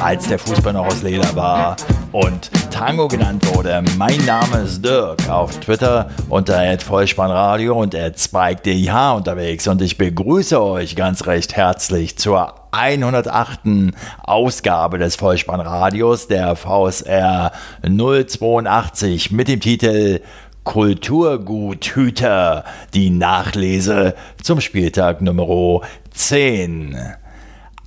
als der Fußball noch aus Leder war und Tango genannt wurde. Mein Name ist Dirk auf Twitter unter Vollspannradio und @spike_dih unterwegs und ich begrüße euch ganz recht herzlich zur 108. Ausgabe des Vollspannradios der VSR 082 mit dem Titel Kulturguthüter, die Nachlese zum Spieltag Nummer 10.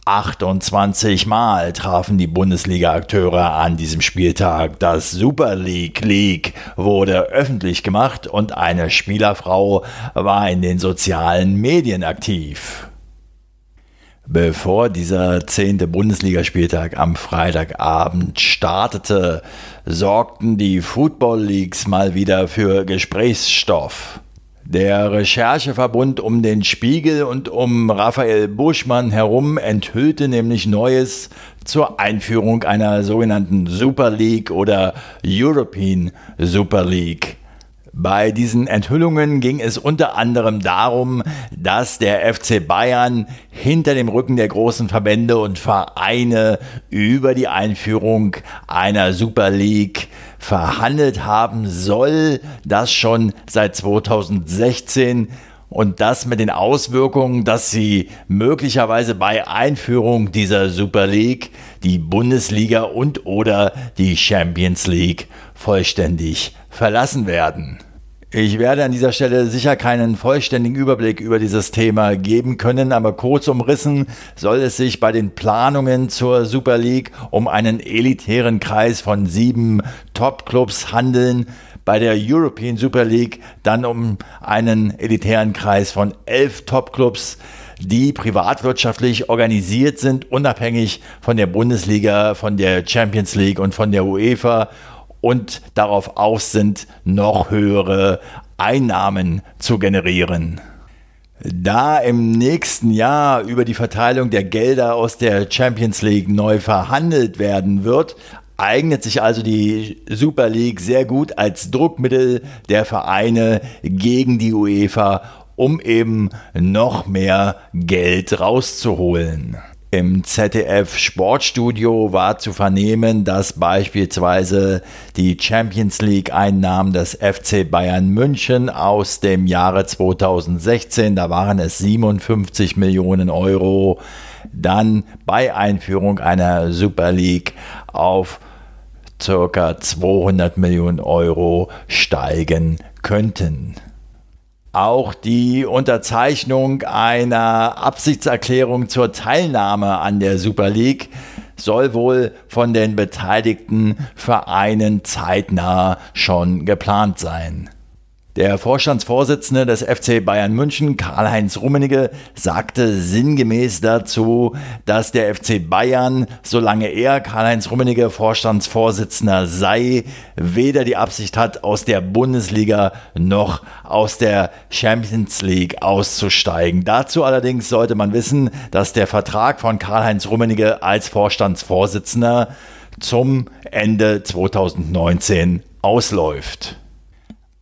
28 Mal trafen die Bundesliga-Akteure an diesem Spieltag. Das Super League League wurde öffentlich gemacht und eine Spielerfrau war in den sozialen Medien aktiv. Bevor dieser zehnte Bundesligaspieltag am Freitagabend startete, sorgten die Football Leagues mal wieder für Gesprächsstoff. Der Rechercheverbund um den Spiegel und um Raphael Buschmann herum enthüllte nämlich Neues zur Einführung einer sogenannten Super League oder European Super League. Bei diesen Enthüllungen ging es unter anderem darum, dass der FC Bayern hinter dem Rücken der großen Verbände und Vereine über die Einführung einer Super League verhandelt haben soll, das schon seit 2016 und das mit den Auswirkungen, dass sie möglicherweise bei Einführung dieser Super League die Bundesliga und oder die Champions League vollständig verlassen werden. Ich werde an dieser Stelle sicher keinen vollständigen Überblick über dieses Thema geben können, aber kurz umrissen soll es sich bei den Planungen zur Super League um einen elitären Kreis von sieben Top-Clubs handeln, bei der European Super League dann um einen elitären Kreis von elf Top-Clubs, die privatwirtschaftlich organisiert sind, unabhängig von der Bundesliga, von der Champions League und von der UEFA und darauf aus sind, noch höhere Einnahmen zu generieren. Da im nächsten Jahr über die Verteilung der Gelder aus der Champions League neu verhandelt werden wird, eignet sich also die Super League sehr gut als Druckmittel der Vereine gegen die UEFA, um eben noch mehr Geld rauszuholen. Im ZDF Sportstudio war zu vernehmen, dass beispielsweise die Champions League Einnahmen des FC Bayern München aus dem Jahre 2016, da waren es 57 Millionen Euro, dann bei Einführung einer Super League auf ca. 200 Millionen Euro steigen könnten. Auch die Unterzeichnung einer Absichtserklärung zur Teilnahme an der Super League soll wohl von den beteiligten Vereinen zeitnah schon geplant sein. Der Vorstandsvorsitzende des FC Bayern München, Karl-Heinz Rummenigge, sagte sinngemäß dazu, dass der FC Bayern, solange er Karl-Heinz Rummenigge Vorstandsvorsitzender sei, weder die Absicht hat, aus der Bundesliga noch aus der Champions League auszusteigen. Dazu allerdings sollte man wissen, dass der Vertrag von Karl-Heinz Rummenigge als Vorstandsvorsitzender zum Ende 2019 ausläuft.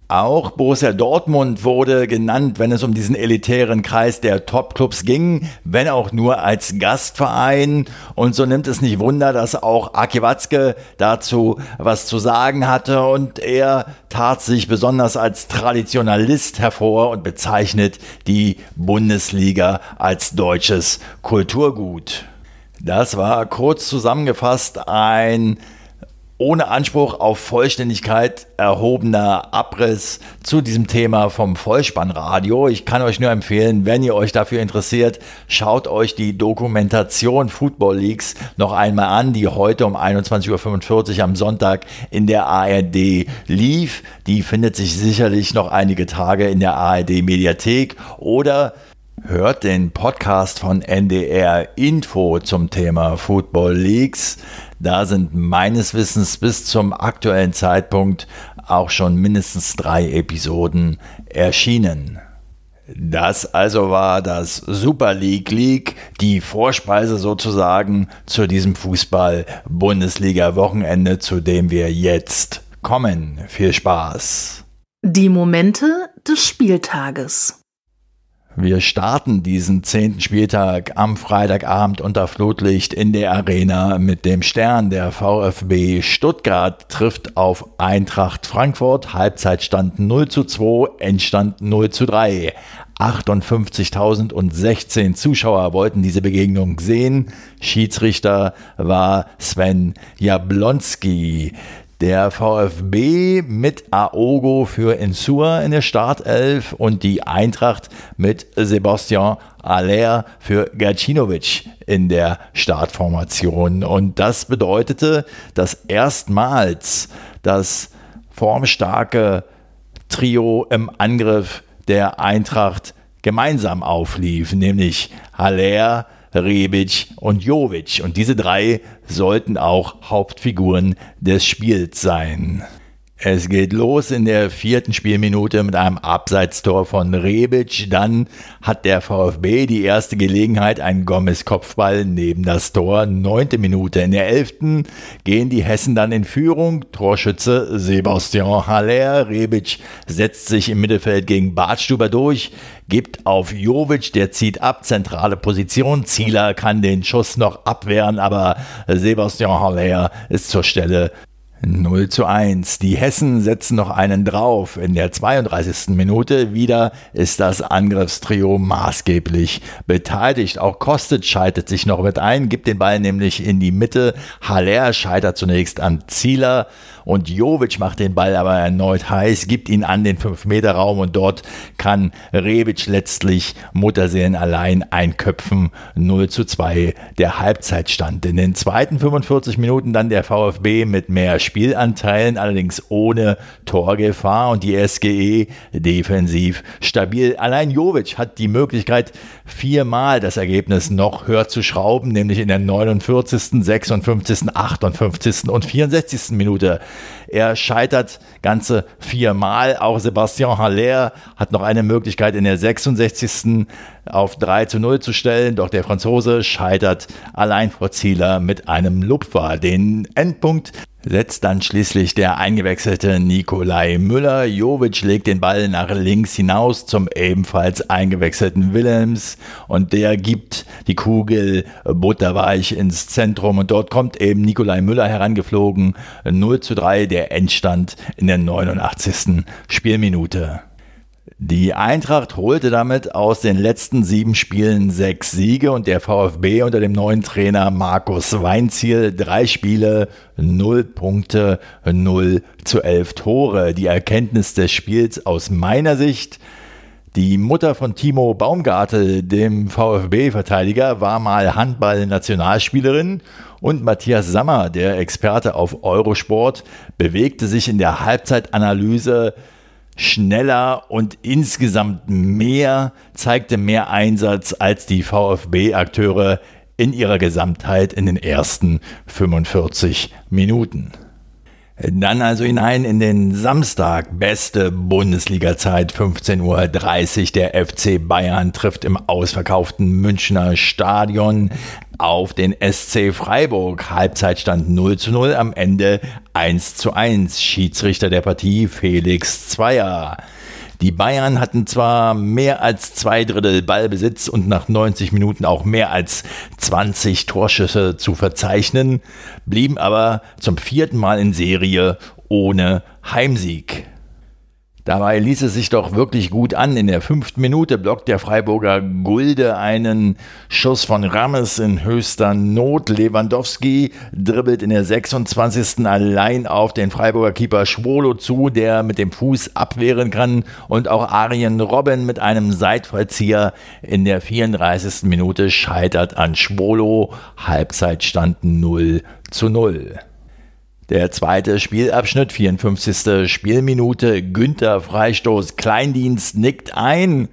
Auch Borussia Dortmund wurde genannt, wenn es um diesen elitären Kreis der Topclubs ging, wenn auch nur als Gastverein. Und so nimmt es nicht Wunder, dass auch Aki Watzke dazu was zu sagen hatte. Und er tat sich besonders als Traditionalist hervor und bezeichnet die Bundesliga als deutsches Kulturgut. Das war kurz zusammengefasst ein ohne Anspruch auf Vollständigkeit erhobener Abriss zu diesem Thema vom Vollspannradio. Ich kann euch nur empfehlen, wenn ihr euch dafür interessiert, schaut euch die Dokumentation Football Leagues noch einmal an, die heute um 21.45 Uhr am Sonntag in der ARD lief. Die findet sich sicherlich noch einige Tage in der ARD Mediathek oder Hört den Podcast von NDR Info zum Thema Football Leagues. Da sind meines Wissens bis zum aktuellen Zeitpunkt auch schon mindestens drei Episoden erschienen. Das also war das Super League League, die Vorspeise sozusagen zu diesem Fußball-Bundesliga-Wochenende, zu dem wir jetzt kommen. Viel Spaß! Die Momente des Spieltages. Wir starten diesen zehnten Spieltag am Freitagabend unter Flutlicht in der Arena mit dem Stern. Der VfB Stuttgart trifft auf Eintracht Frankfurt. Halbzeitstand 0 zu 2, Endstand 0 zu 3. 58.016 Zuschauer wollten diese Begegnung sehen. Schiedsrichter war Sven Jablonski. Der VfB mit Aogo für Insua in der Startelf und die Eintracht mit Sebastian Aller für Gacinovic in der Startformation. Und das bedeutete, dass erstmals das formstarke Trio im Angriff der Eintracht gemeinsam auflief, nämlich Haller, Rebic und Jovic. Und diese drei sollten auch Hauptfiguren des Spiels sein. Es geht los in der vierten Spielminute mit einem Abseitstor von Rebic. Dann hat der VfB die erste Gelegenheit, ein Gomez-Kopfball neben das Tor. Neunte Minute. In der elften gehen die Hessen dann in Führung. Torschütze Sebastian Haller. Rebic setzt sich im Mittelfeld gegen Bartstuber durch, gibt auf Jovic, der zieht ab, zentrale Position. Zieler kann den Schuss noch abwehren, aber Sebastian Haller ist zur Stelle 0 zu 1. Die Hessen setzen noch einen drauf. In der 32. Minute wieder ist das Angriffstrio maßgeblich beteiligt. Auch Kostic schaltet sich noch mit ein, gibt den Ball nämlich in die Mitte. Haller scheitert zunächst an Zieler und Jovic macht den Ball aber erneut heiß, gibt ihn an den 5-Meter-Raum und dort kann Rebic letztlich Mutterseelen allein einköpfen. 0 zu 2 der Halbzeitstand. In den zweiten 45 Minuten dann der VfB mit mehr Spielanteilen, allerdings ohne Torgefahr und die SGE defensiv stabil. Allein Jovic hat die Möglichkeit, viermal das Ergebnis noch höher zu schrauben, nämlich in der 49., 56., 58. und 64. Minute. Er scheitert ganze viermal. Auch Sebastian Haller hat noch eine Möglichkeit in der 66. auf 3 zu 0 zu stellen, doch der Franzose scheitert allein vor Zieler mit einem Lupfer. Den Endpunkt setzt dann schließlich der eingewechselte Nikolai Müller. Jovic legt den Ball nach links hinaus zum ebenfalls eingewechselten Willems und der gibt die Kugel butterweich ins Zentrum und dort kommt eben Nikolai Müller herangeflogen. 0 zu 3 der Endstand in der 89. Spielminute. Die Eintracht holte damit aus den letzten sieben Spielen sechs Siege und der VfB unter dem neuen Trainer Markus Weinziel drei Spiele, null Punkte, null zu elf Tore. Die Erkenntnis des Spiels aus meiner Sicht, die Mutter von Timo Baumgartel, dem VfB-Verteidiger, war mal Handball-Nationalspielerin und Matthias Sammer, der Experte auf Eurosport, bewegte sich in der Halbzeitanalyse schneller und insgesamt mehr, zeigte mehr Einsatz als die VfB-Akteure in ihrer Gesamtheit in den ersten 45 Minuten. Dann also hinein in den Samstag, beste Bundesliga-Zeit, 15.30 Uhr. Der FC Bayern trifft im ausverkauften Münchner Stadion auf den SC Freiburg. Halbzeitstand 0 zu 0, am Ende 1 zu 1. Schiedsrichter der Partie Felix Zweier. Die Bayern hatten zwar mehr als zwei Drittel Ballbesitz und nach 90 Minuten auch mehr als 20 Torschüsse zu verzeichnen, blieben aber zum vierten Mal in Serie ohne Heimsieg. Dabei ließ es sich doch wirklich gut an. In der fünften Minute blockt der Freiburger Gulde einen Schuss von Rammes in höchster Not. Lewandowski dribbelt in der 26. allein auf den Freiburger Keeper Schwolo zu, der mit dem Fuß abwehren kann. Und auch Arjen Robben mit einem Seitvollzieher in der 34. Minute scheitert an Schwolo. Halbzeitstand 0 zu 0. Der zweite Spielabschnitt, 54. Spielminute, Günther Freistoß, Kleindienst nickt ein.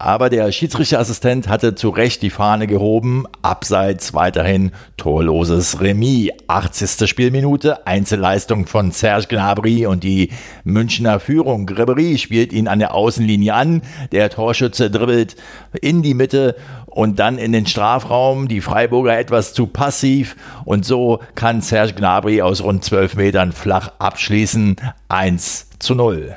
Aber der Schiedsrichterassistent hatte zu Recht die Fahne gehoben. Abseits weiterhin torloses Remis. 80. Spielminute. Einzelleistung von Serge Gnabry und die Münchner Führung. Griberi spielt ihn an der Außenlinie an. Der Torschütze dribbelt in die Mitte und dann in den Strafraum. Die Freiburger etwas zu passiv. Und so kann Serge Gnabry aus rund 12 Metern flach abschließen. 1 zu 0.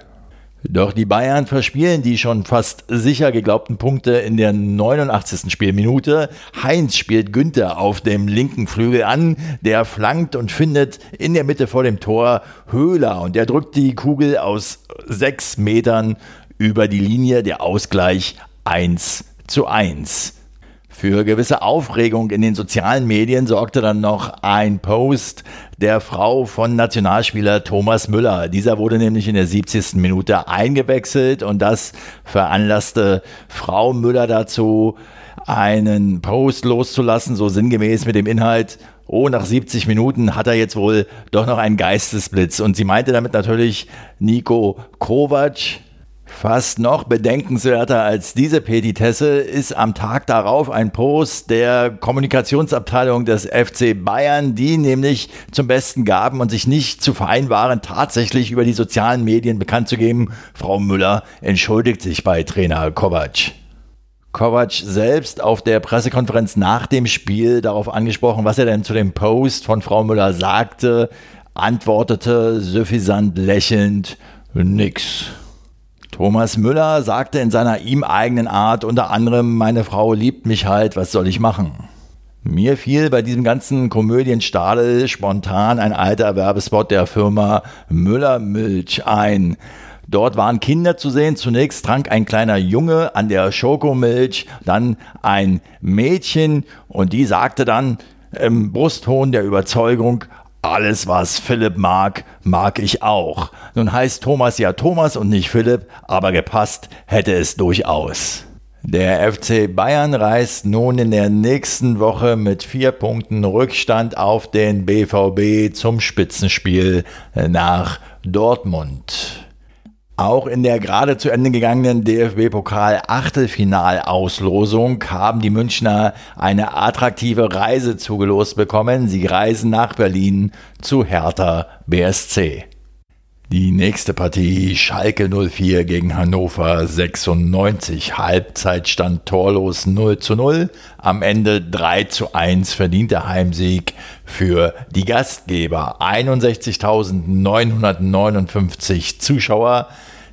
Doch die Bayern verspielen die schon fast sicher geglaubten Punkte in der 89. Spielminute. Heinz spielt Günther auf dem linken Flügel an, der flankt und findet in der Mitte vor dem Tor Höhler und der drückt die Kugel aus sechs Metern über die Linie, der Ausgleich 1 zu 1. Für gewisse Aufregung in den sozialen Medien sorgte dann noch ein Post der Frau von Nationalspieler Thomas Müller. Dieser wurde nämlich in der 70. Minute eingewechselt und das veranlasste Frau Müller dazu, einen Post loszulassen, so sinngemäß mit dem Inhalt, oh, nach 70 Minuten hat er jetzt wohl doch noch einen Geistesblitz. Und sie meinte damit natürlich Nico Kovac, Fast noch bedenkenswerter als diese Petitesse ist am Tag darauf ein Post der Kommunikationsabteilung des FC Bayern, die nämlich zum Besten gaben und sich nicht zu fein waren, tatsächlich über die sozialen Medien bekannt zu geben, Frau Müller entschuldigt sich bei Trainer Kovac. Kovac selbst auf der Pressekonferenz nach dem Spiel darauf angesprochen, was er denn zu dem Post von Frau Müller sagte, antwortete suffisant lächelnd, nix. Thomas Müller sagte in seiner ihm eigenen Art unter anderem, meine Frau liebt mich halt, was soll ich machen? Mir fiel bei diesem ganzen Komödienstadel spontan ein alter Werbespot der Firma Müller Milch ein. Dort waren Kinder zu sehen. Zunächst trank ein kleiner Junge an der Schokomilch, dann ein Mädchen und die sagte dann im Brustton der Überzeugung, alles, was Philipp mag, mag ich auch. Nun heißt Thomas ja Thomas und nicht Philipp, aber gepasst hätte es durchaus. Der FC Bayern reist nun in der nächsten Woche mit vier Punkten Rückstand auf den BVB zum Spitzenspiel nach Dortmund. Auch in der gerade zu Ende gegangenen DFB-Pokal-Achtelfinalauslosung haben die Münchner eine attraktive Reise zugelost bekommen. Sie reisen nach Berlin zu Hertha BSC. Die nächste Partie Schalke 04 gegen Hannover 96. Halbzeitstand torlos 0 zu 0. Am Ende 3 zu 1 verdienter Heimsieg für die Gastgeber. 61.959 Zuschauer.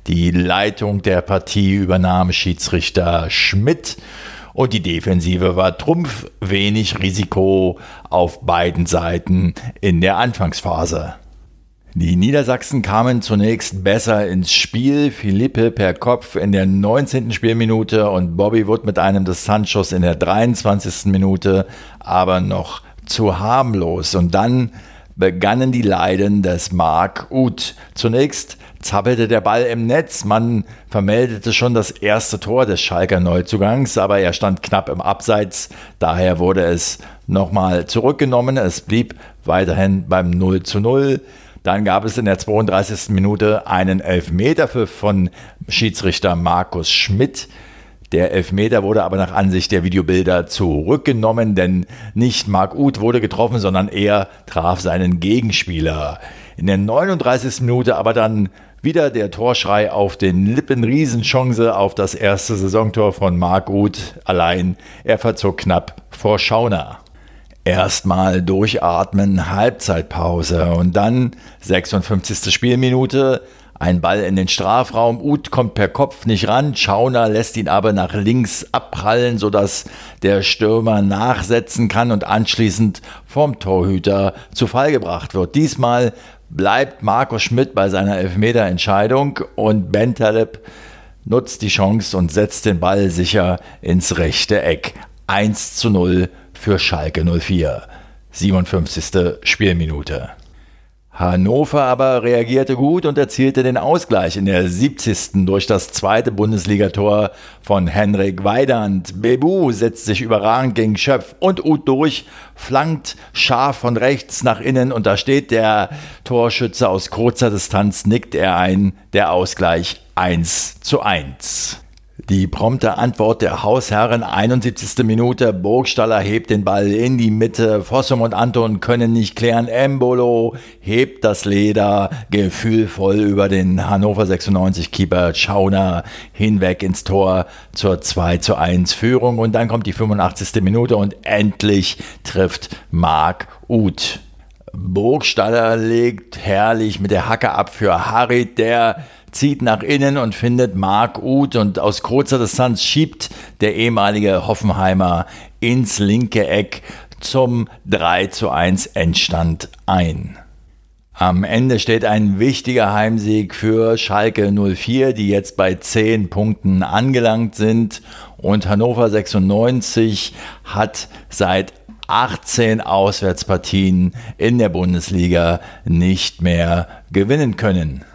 Die Leitung der Partie übernahm Schiedsrichter Schmidt und die Defensive war Trumpf, wenig Risiko auf beiden Seiten in der Anfangsphase. Die Niedersachsen kamen zunächst besser ins Spiel. Philippe per Kopf in der 19. Spielminute und Bobby Wood mit einem des Sanchos in der 23. Minute, aber noch zu harmlos. Und dann begannen die Leiden des Mark Uth. Zunächst zappelte der Ball im Netz. Man vermeldete schon das erste Tor des Schalker Neuzugangs, aber er stand knapp im Abseits. Daher wurde es nochmal zurückgenommen. Es blieb weiterhin beim 0 zu 0. Dann gab es in der 32. Minute einen Elfmeterpfiff von Schiedsrichter Markus Schmidt. Der Elfmeter wurde aber nach Ansicht der Videobilder zurückgenommen, denn nicht Marc Uth wurde getroffen, sondern er traf seinen Gegenspieler. In der 39. Minute aber dann wieder der Torschrei auf den Lippen, Riesenchance auf das erste Saisontor von Marc Uth. Allein er verzog knapp vor Schauner. Erstmal durchatmen, Halbzeitpause und dann 56. Spielminute, ein Ball in den Strafraum. Uth kommt per Kopf nicht ran. Schauner lässt ihn aber nach links abprallen, sodass der Stürmer nachsetzen kann und anschließend vom Torhüter zu Fall gebracht wird. Diesmal bleibt Marco Schmidt bei seiner Elfmeterentscheidung und Bentaleb nutzt die Chance und setzt den Ball sicher ins rechte Eck. 1 zu 0 für Schalke 04. 57. Spielminute. Hannover aber reagierte gut und erzielte den Ausgleich in der 70. durch das zweite Bundesligator von Henrik Weidand. Bebu setzt sich überragend gegen Schöpf und Uth durch, flankt scharf von rechts nach innen und da steht der Torschütze aus kurzer Distanz, nickt er ein, der Ausgleich 1 zu 1. Die prompte Antwort der Hausherren, 71. Minute, Burgstaller hebt den Ball in die Mitte, Fossum und Anton können nicht klären, Embolo hebt das Leder gefühlvoll über den Hannover 96 Keeper Schauner hinweg ins Tor zur 2 zu 1 Führung und dann kommt die 85. Minute und endlich trifft Marc Uth. Burgstaller legt herrlich mit der Hacke ab für Harit, der zieht nach innen und findet Mark Uth und aus kurzer Distanz schiebt der ehemalige Hoffenheimer ins linke Eck zum 3 zu 1 Endstand ein. Am Ende steht ein wichtiger Heimsieg für Schalke 04, die jetzt bei 10 Punkten angelangt sind und Hannover 96 hat seit 18 Auswärtspartien in der Bundesliga nicht mehr gewinnen können.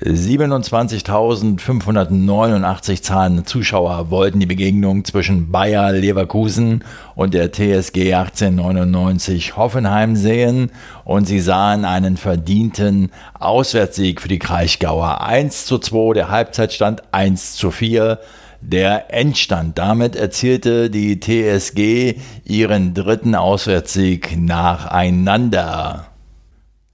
27.589 zahlende Zuschauer wollten die Begegnung zwischen Bayer Leverkusen und der TSG 1899 Hoffenheim sehen und sie sahen einen verdienten Auswärtssieg für die Kraichgauer. 1 zu 2, der Halbzeitstand 1 zu 4. Der Endstand. Damit erzielte die TSG ihren dritten Auswärtssieg nacheinander.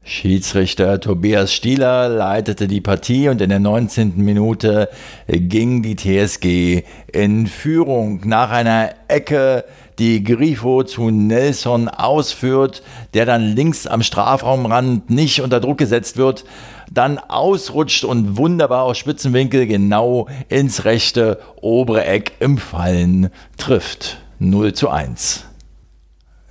Schiedsrichter Tobias Stieler leitete die Partie und in der 19. Minute ging die TSG in Führung nach einer Ecke, die Grifo zu Nelson ausführt, der dann links am Strafraumrand nicht unter Druck gesetzt wird, dann ausrutscht und wunderbar aus Spitzenwinkel genau ins rechte obere Eck im Fallen trifft. 0 zu 1.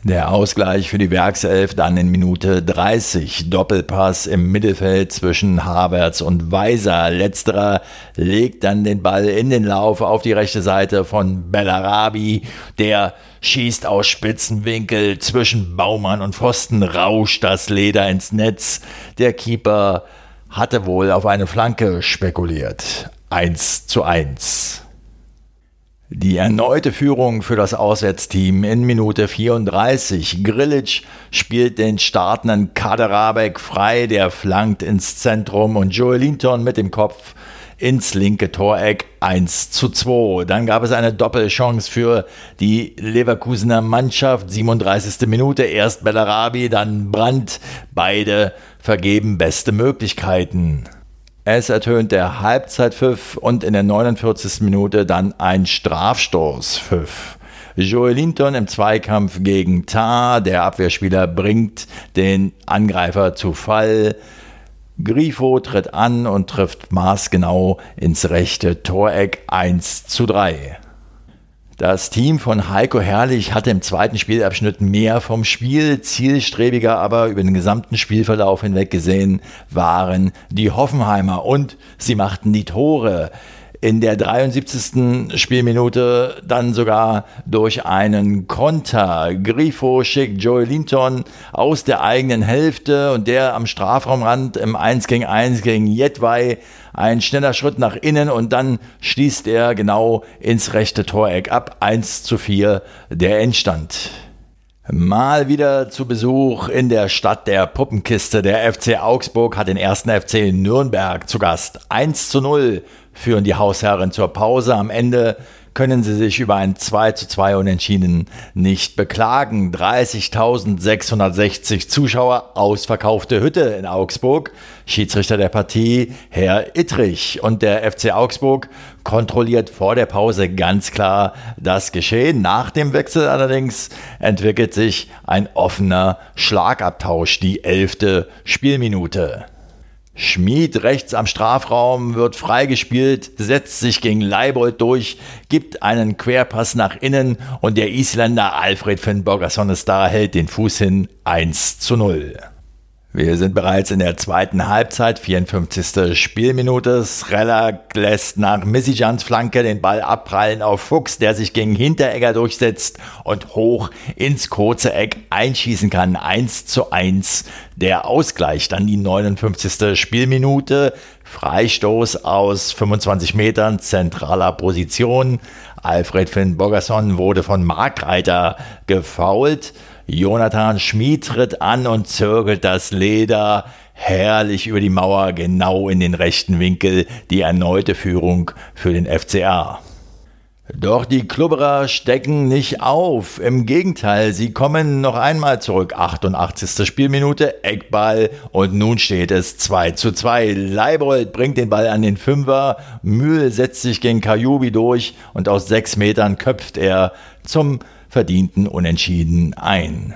Der Ausgleich für die Werkself dann in Minute 30. Doppelpass im Mittelfeld zwischen Havertz und Weiser. Letzterer legt dann den Ball in den Lauf auf die rechte Seite von Bellarabi. Der schießt aus Spitzenwinkel zwischen Baumann und Pfosten, rauscht das Leder ins Netz. Der Keeper hatte wohl auf eine Flanke spekuliert. 1 zu 1. Die erneute Führung für das Auswärtsteam in Minute 34. Grilic spielt den startenden Kaderabek frei, der flankt ins Zentrum und Joel Linton mit dem Kopf ins linke Toreck 1 zu 2. Dann gab es eine Doppelchance für die Leverkusener Mannschaft. 37. Minute, erst Bellarabi, dann Brandt. Beide vergeben beste Möglichkeiten. Es ertönt der Halbzeitpfiff und in der 49. Minute dann ein Strafstoßpfiff. Joel Linton im Zweikampf gegen Tar, der Abwehrspieler bringt den Angreifer zu Fall. Grifo tritt an und trifft maßgenau ins rechte Toreck 1 zu 3. Das Team von Heiko Herrlich hatte im zweiten Spielabschnitt mehr vom Spiel, zielstrebiger aber über den gesamten Spielverlauf hinweg gesehen waren die Hoffenheimer. Und sie machten die Tore in der 73. Spielminute dann sogar durch einen Konter. Grifo schickt Joey Linton aus der eigenen Hälfte und der am Strafraumrand im 1 gegen 1 gegen Jedwai ein schneller Schritt nach innen und dann schließt er genau ins rechte Toreck ab. 1 zu 4 der Endstand. Mal wieder zu Besuch in der Stadt der Puppenkiste. Der FC Augsburg hat den ersten FC Nürnberg zu Gast. 1 zu 0 führen die Hausherren zur Pause. Am Ende können sie sich über ein 2 zu 2 Unentschieden nicht beklagen. 30.660 Zuschauer, ausverkaufte Hütte in Augsburg. Schiedsrichter der Partie, Herr Ittrich. Und der FC Augsburg kontrolliert vor der Pause ganz klar das Geschehen. Nach dem Wechsel allerdings entwickelt sich ein offener Schlagabtausch, die elfte Spielminute. Schmied rechts am Strafraum wird freigespielt, setzt sich gegen Leibold durch, gibt einen Querpass nach innen und der Isländer Alfred van Borgerson ist da, hält den Fuß hin 1 zu 0. Wir sind bereits in der zweiten Halbzeit, 54. Spielminute. Srella lässt nach Missijans Flanke den Ball abprallen auf Fuchs, der sich gegen Hinteregger durchsetzt und hoch ins kurze Eck einschießen kann. 1 zu 1 der Ausgleich. Dann die 59. Spielminute. Freistoß aus 25 Metern zentraler Position. Alfred Finn Bogerson wurde von Markreiter gefault. Jonathan Schmid tritt an und zirkelt das Leder herrlich über die Mauer genau in den rechten Winkel. Die erneute Führung für den FCA. Doch die Klubberer stecken nicht auf. Im Gegenteil, sie kommen noch einmal zurück. 88. Spielminute, Eckball und nun steht es 2 zu 2. Leibold bringt den Ball an den Fünfer, Mühl setzt sich gegen Kajubi durch und aus sechs Metern köpft er zum verdienten Unentschieden ein.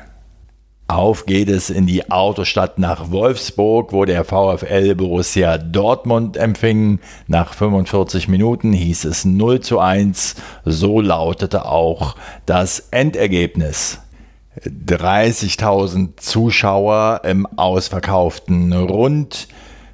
Auf geht es in die Autostadt nach Wolfsburg, wo der VfL Borussia Dortmund empfing. Nach 45 Minuten hieß es 0 zu 1. So lautete auch das Endergebnis. 30.000 Zuschauer im ausverkauften Rund.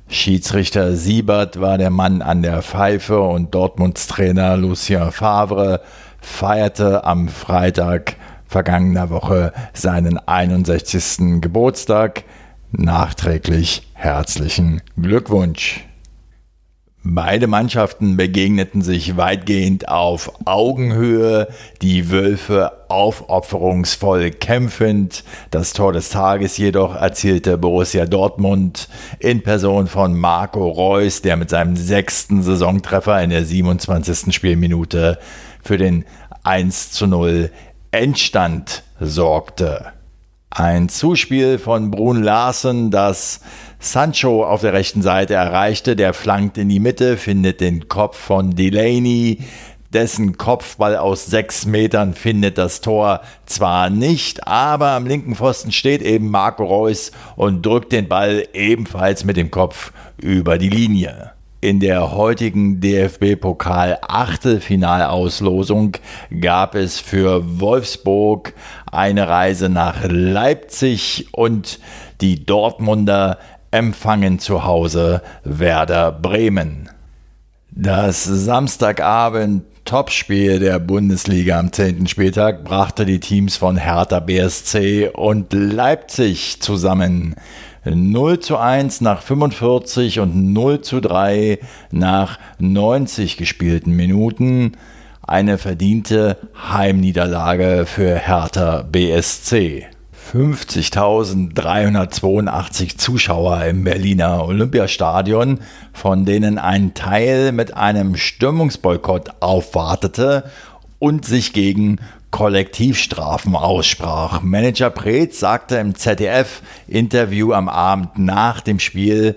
Schiedsrichter Siebert war der Mann an der Pfeife und Dortmunds Trainer Lucien Favre feierte am Freitag vergangener Woche seinen 61. Geburtstag. Nachträglich herzlichen Glückwunsch. Beide Mannschaften begegneten sich weitgehend auf Augenhöhe, die Wölfe aufopferungsvoll kämpfend. Das Tor des Tages jedoch erzielte Borussia Dortmund in Person von Marco Reus, der mit seinem sechsten Saisontreffer in der 27. Spielminute für den 1 zu 0 Endstand sorgte. Ein Zuspiel von Brun Larsen, das Sancho auf der rechten Seite erreichte, der flankt in die Mitte, findet den Kopf von Delaney, dessen Kopfball aus sechs Metern findet das Tor zwar nicht, aber am linken Pfosten steht eben Marco Reus und drückt den Ball ebenfalls mit dem Kopf über die Linie. In der heutigen DFB-Pokal-Achtelfinalauslosung gab es für Wolfsburg eine Reise nach Leipzig und die Dortmunder empfangen zu Hause Werder Bremen. Das Samstagabend Topspiel der Bundesliga am 10. Spieltag brachte die Teams von Hertha BSC und Leipzig zusammen. 0 zu 1 nach 45 und 0 zu 3 nach 90 gespielten Minuten. Eine verdiente Heimniederlage für Hertha BSC. 50.382 Zuschauer im Berliner Olympiastadion, von denen ein Teil mit einem Stimmungsboykott aufwartete und sich gegen Kollektivstrafen aussprach. Manager Preetz sagte im ZDF-Interview am Abend nach dem Spiel,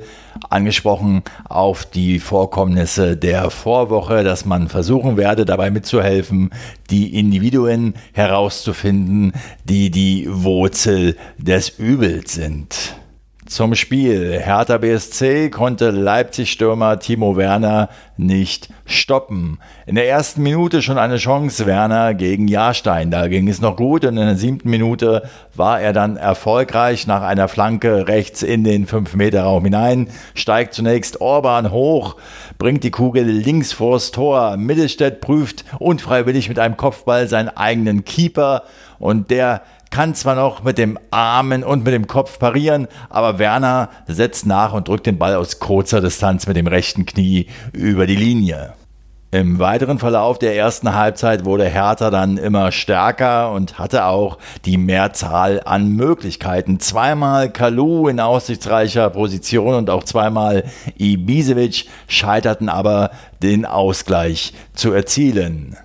angesprochen auf die Vorkommnisse der Vorwoche, dass man versuchen werde, dabei mitzuhelfen, die Individuen herauszufinden, die die Wurzel des Übels sind. Zum Spiel. Hertha BSC konnte Leipzig-Stürmer Timo Werner nicht stoppen. In der ersten Minute schon eine Chance Werner gegen Jahrstein. Da ging es noch gut und in der siebten Minute war er dann erfolgreich nach einer Flanke rechts in den 5-Meter-Raum hinein. Steigt zunächst Orban hoch, bringt die Kugel links vors Tor. Mittelstädt prüft unfreiwillig mit einem Kopfball seinen eigenen Keeper und der kann zwar noch mit dem Armen und mit dem Kopf parieren, aber Werner setzt nach und drückt den Ball aus kurzer Distanz mit dem rechten Knie über die Linie. Im weiteren Verlauf der ersten Halbzeit wurde Hertha dann immer stärker und hatte auch die Mehrzahl an Möglichkeiten. Zweimal Kalu in aussichtsreicher Position und auch zweimal Ibisevic scheiterten aber den Ausgleich zu erzielen.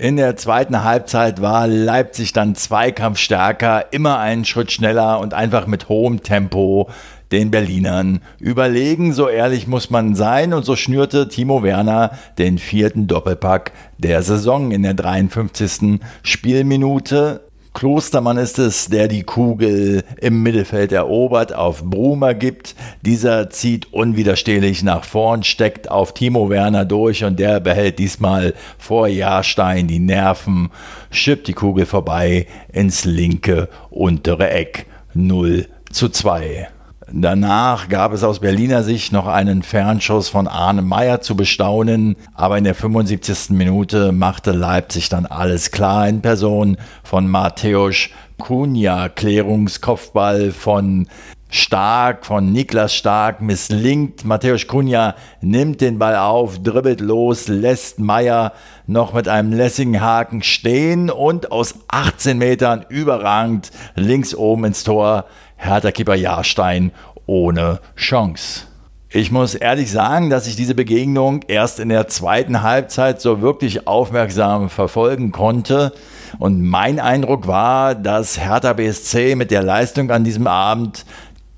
In der zweiten Halbzeit war Leipzig dann zweikampfstärker, immer einen Schritt schneller und einfach mit hohem Tempo den Berlinern überlegen. So ehrlich muss man sein. Und so schnürte Timo Werner den vierten Doppelpack der Saison in der 53. Spielminute. Klostermann ist es, der die Kugel im Mittelfeld erobert, auf Brumer gibt. Dieser zieht unwiderstehlich nach vorn, steckt auf Timo Werner durch und der behält diesmal vor Jahrstein die Nerven, schippt die Kugel vorbei ins linke untere Eck. 0 zu 2. Danach gab es aus Berliner Sicht noch einen Fernschuss von Arne Meyer zu bestaunen, aber in der 75. Minute machte Leipzig dann alles klar in Person von Mateusz Kunja Klärungskopfball von Stark, von Niklas Stark misslingt. Matthäus Kunja nimmt den Ball auf, dribbelt los, lässt Meier noch mit einem lässigen Haken stehen und aus 18 Metern überragend links oben ins Tor Hertha Keeper Jahrstein ohne Chance. Ich muss ehrlich sagen, dass ich diese Begegnung erst in der zweiten Halbzeit so wirklich aufmerksam verfolgen konnte. Und mein Eindruck war, dass Hertha BSC mit der Leistung an diesem Abend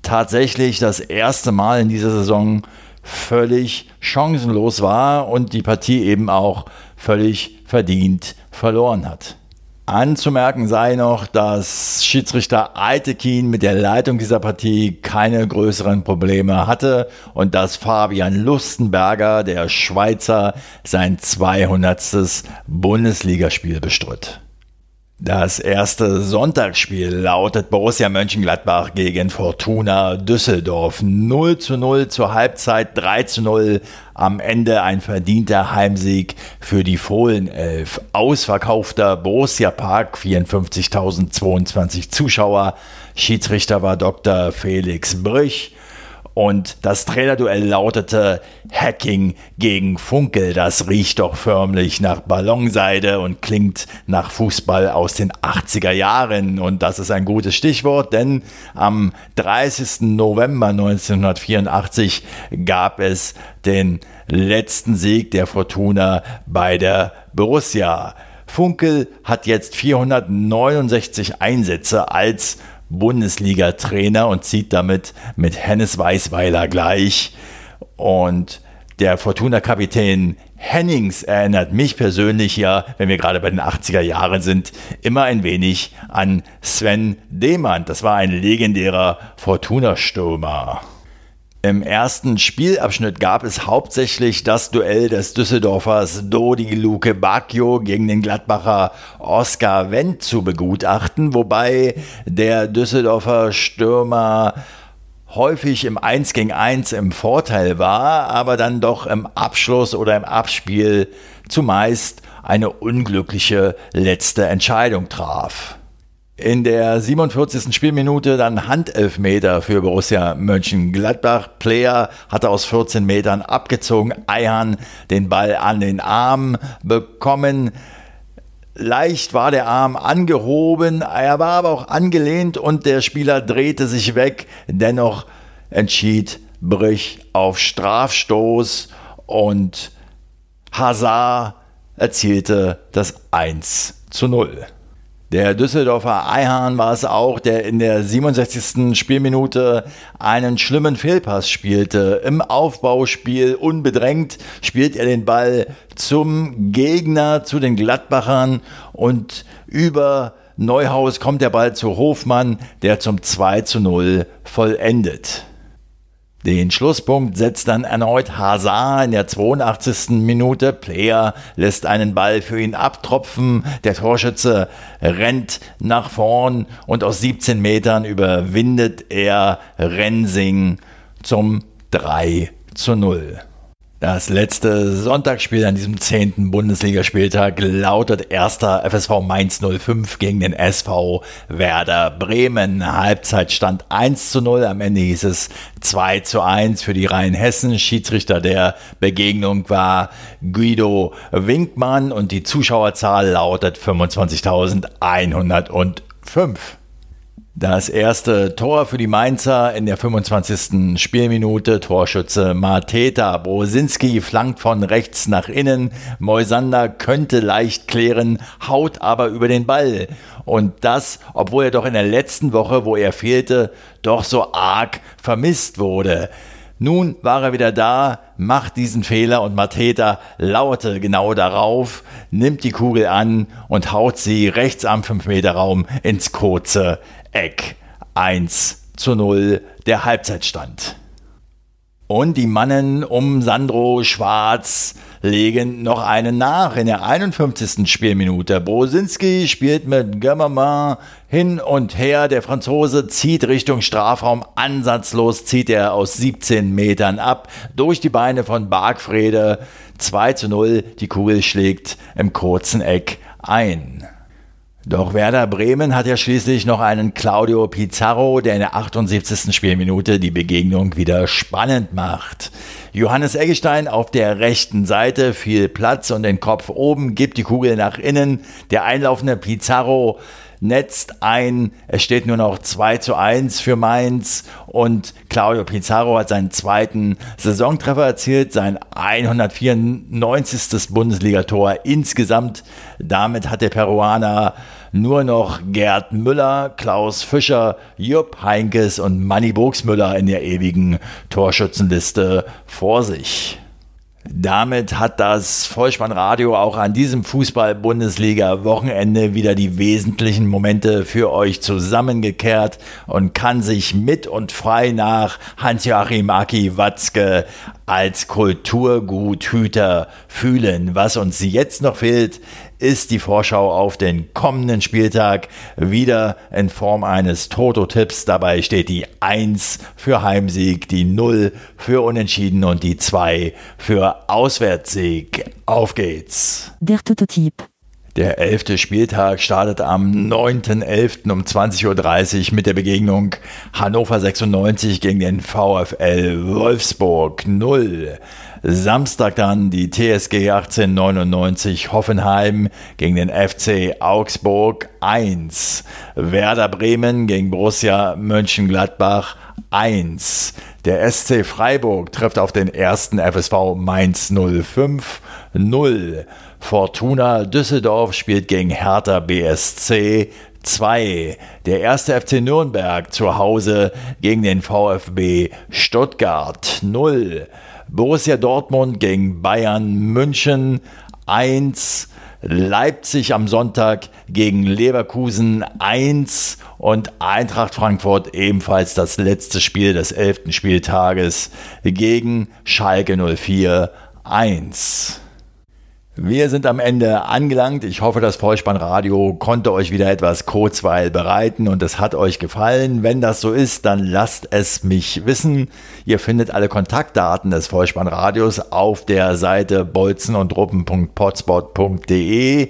tatsächlich das erste Mal in dieser Saison völlig chancenlos war und die Partie eben auch völlig verdient verloren hat. Anzumerken sei noch, dass Schiedsrichter Altekin mit der Leitung dieser Partie keine größeren Probleme hatte und dass Fabian Lustenberger, der Schweizer, sein 200. Bundesligaspiel bestritt. Das erste Sonntagsspiel lautet Borussia Mönchengladbach gegen Fortuna Düsseldorf 0 zu 0 zur Halbzeit 3 zu 0. Am Ende ein verdienter Heimsieg für die Fohlenelf. Ausverkaufter Borussia Park, 54.022 Zuschauer. Schiedsrichter war Dr. Felix Brüch. Und das Trainerduell lautete Hacking gegen Funkel. Das riecht doch förmlich nach Ballonseide und klingt nach Fußball aus den 80er Jahren. Und das ist ein gutes Stichwort, denn am 30. November 1984 gab es den letzten Sieg der Fortuna bei der Borussia. Funkel hat jetzt 469 Einsätze als Bundesliga-Trainer und zieht damit mit Hennes Weißweiler gleich. Und der Fortuna-Kapitän Hennings erinnert mich persönlich ja, wenn wir gerade bei den 80er Jahren sind, immer ein wenig an Sven Demand. Das war ein legendärer Fortuna-Stürmer. Im ersten Spielabschnitt gab es hauptsächlich das Duell des Düsseldorfers Dodi Luke Bacchio gegen den Gladbacher Oskar Wendt zu begutachten, wobei der Düsseldorfer Stürmer häufig im 1 gegen 1 im Vorteil war, aber dann doch im Abschluss oder im Abspiel zumeist eine unglückliche letzte Entscheidung traf. In der 47. Spielminute dann Handelfmeter für Borussia Mönchengladbach. Player hatte aus 14 Metern abgezogen. Eihan den Ball an den Arm bekommen. Leicht war der Arm angehoben, er war aber auch angelehnt und der Spieler drehte sich weg. Dennoch entschied Brüch auf Strafstoß und Hazard erzielte das 1 zu 0. Der Düsseldorfer Eihahn war es auch, der in der 67. Spielminute einen schlimmen Fehlpass spielte. Im Aufbauspiel unbedrängt spielt er den Ball zum Gegner, zu den Gladbachern und über Neuhaus kommt der Ball zu Hofmann, der zum 2 zu 0 vollendet. Den Schlusspunkt setzt dann erneut Hazard in der 82. Minute. Player lässt einen Ball für ihn abtropfen. Der Torschütze rennt nach vorn und aus 17 Metern überwindet er Rensing zum 3 zu 0. Das letzte Sonntagsspiel an diesem zehnten Bundesligaspieltag lautet erster FSV Mainz 05 gegen den SV Werder Bremen. Halbzeitstand 1 zu 0. Am Ende hieß es 2 zu 1 für die Rheinhessen. Schiedsrichter der Begegnung war Guido Winkmann und die Zuschauerzahl lautet 25.105. Das erste Tor für die Mainzer in der 25. Spielminute. Torschütze Mateta. Brosinski flankt von rechts nach innen. Moisander könnte leicht klären, haut aber über den Ball. Und das, obwohl er doch in der letzten Woche, wo er fehlte, doch so arg vermisst wurde. Nun war er wieder da, macht diesen Fehler und Mateta lauerte genau darauf, nimmt die Kugel an und haut sie rechts am 5-Meter-Raum ins kurze Eck. 1 zu 0 der Halbzeitstand. Und die Mannen um Sandro Schwarz legen noch einen nach in der 51. Spielminute. Brosinski spielt mit Gammermann hin und her. Der Franzose zieht Richtung Strafraum. Ansatzlos zieht er aus 17 Metern ab. Durch die Beine von Bargfrede. 2 zu 0. Die Kugel schlägt im kurzen Eck ein. Doch Werder Bremen hat ja schließlich noch einen Claudio Pizarro, der in der 78. Spielminute die Begegnung wieder spannend macht. Johannes Eggestein auf der rechten Seite, viel Platz und den Kopf oben, gibt die Kugel nach innen. Der einlaufende Pizarro netzt ein. Es steht nur noch 2 zu 1 für Mainz und Claudio Pizarro hat seinen zweiten Saisontreffer erzielt, sein 194. Bundesligator insgesamt. Damit hat der Peruaner nur noch Gerd Müller, Klaus Fischer, Jupp Heinkes und Manny Burgsmüller in der ewigen Torschützenliste vor sich. Damit hat das Vollspannradio auch an diesem Fußball-Bundesliga-Wochenende wieder die wesentlichen Momente für euch zusammengekehrt und kann sich mit und frei nach Hans-Joachim Aki Watzke als Kulturguthüter fühlen. Was uns jetzt noch fehlt, ist die Vorschau auf den kommenden Spieltag wieder in Form eines Toto-Tipps. Dabei steht die 1 für Heimsieg, die 0 für Unentschieden und die 2 für Auswärtssieg. Auf geht's. Der Toto-Tipp. Der elfte Spieltag startet am 9.11. um 20.30 Uhr mit der Begegnung Hannover 96 gegen den VfL Wolfsburg 0. Samstag dann die TSG 1899 Hoffenheim gegen den FC Augsburg 1. Werder Bremen gegen Borussia Mönchengladbach 1. Der SC Freiburg trifft auf den ersten FSV Mainz 05 0. Fortuna Düsseldorf spielt gegen Hertha BSC 2. Der erste FC Nürnberg zu Hause gegen den VfB Stuttgart 0. Borussia Dortmund gegen Bayern München 1. Leipzig am Sonntag gegen Leverkusen 1 und Eintracht Frankfurt ebenfalls das letzte Spiel des elften Spieltages gegen Schalke 04 1. Wir sind am Ende angelangt. Ich hoffe, das Vollspannradio konnte euch wieder etwas Kurzweil bereiten und es hat euch gefallen. Wenn das so ist, dann lasst es mich wissen. Ihr findet alle Kontaktdaten des Vollspannradios auf der Seite bolzenundruppen.potspot.de.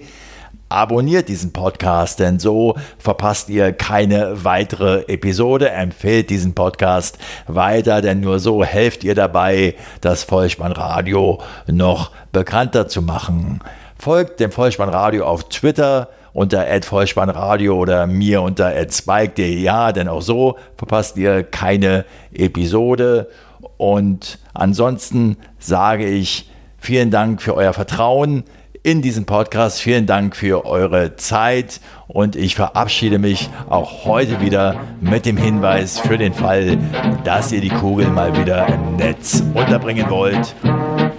Abonniert diesen Podcast, denn so verpasst ihr keine weitere Episode. Empfehlt diesen Podcast weiter, denn nur so helft ihr dabei, das Vollspannradio noch bekannter zu machen. Folgt dem Vollspannradio auf Twitter unter Vollspannradio oder mir unter spike.de, ja, denn auch so verpasst ihr keine Episode. Und ansonsten sage ich vielen Dank für euer Vertrauen in diesem Podcast. Vielen Dank für eure Zeit und ich verabschiede mich auch heute wieder mit dem Hinweis für den Fall, dass ihr die Kugel mal wieder im Netz unterbringen wollt.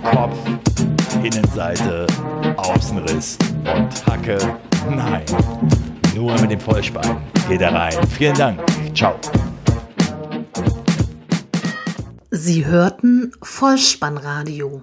Kopf, Innenseite, Außenriss und Hacke. Nein, nur mit dem Vollspann geht er rein. Vielen Dank. Ciao. Sie hörten Vollspannradio.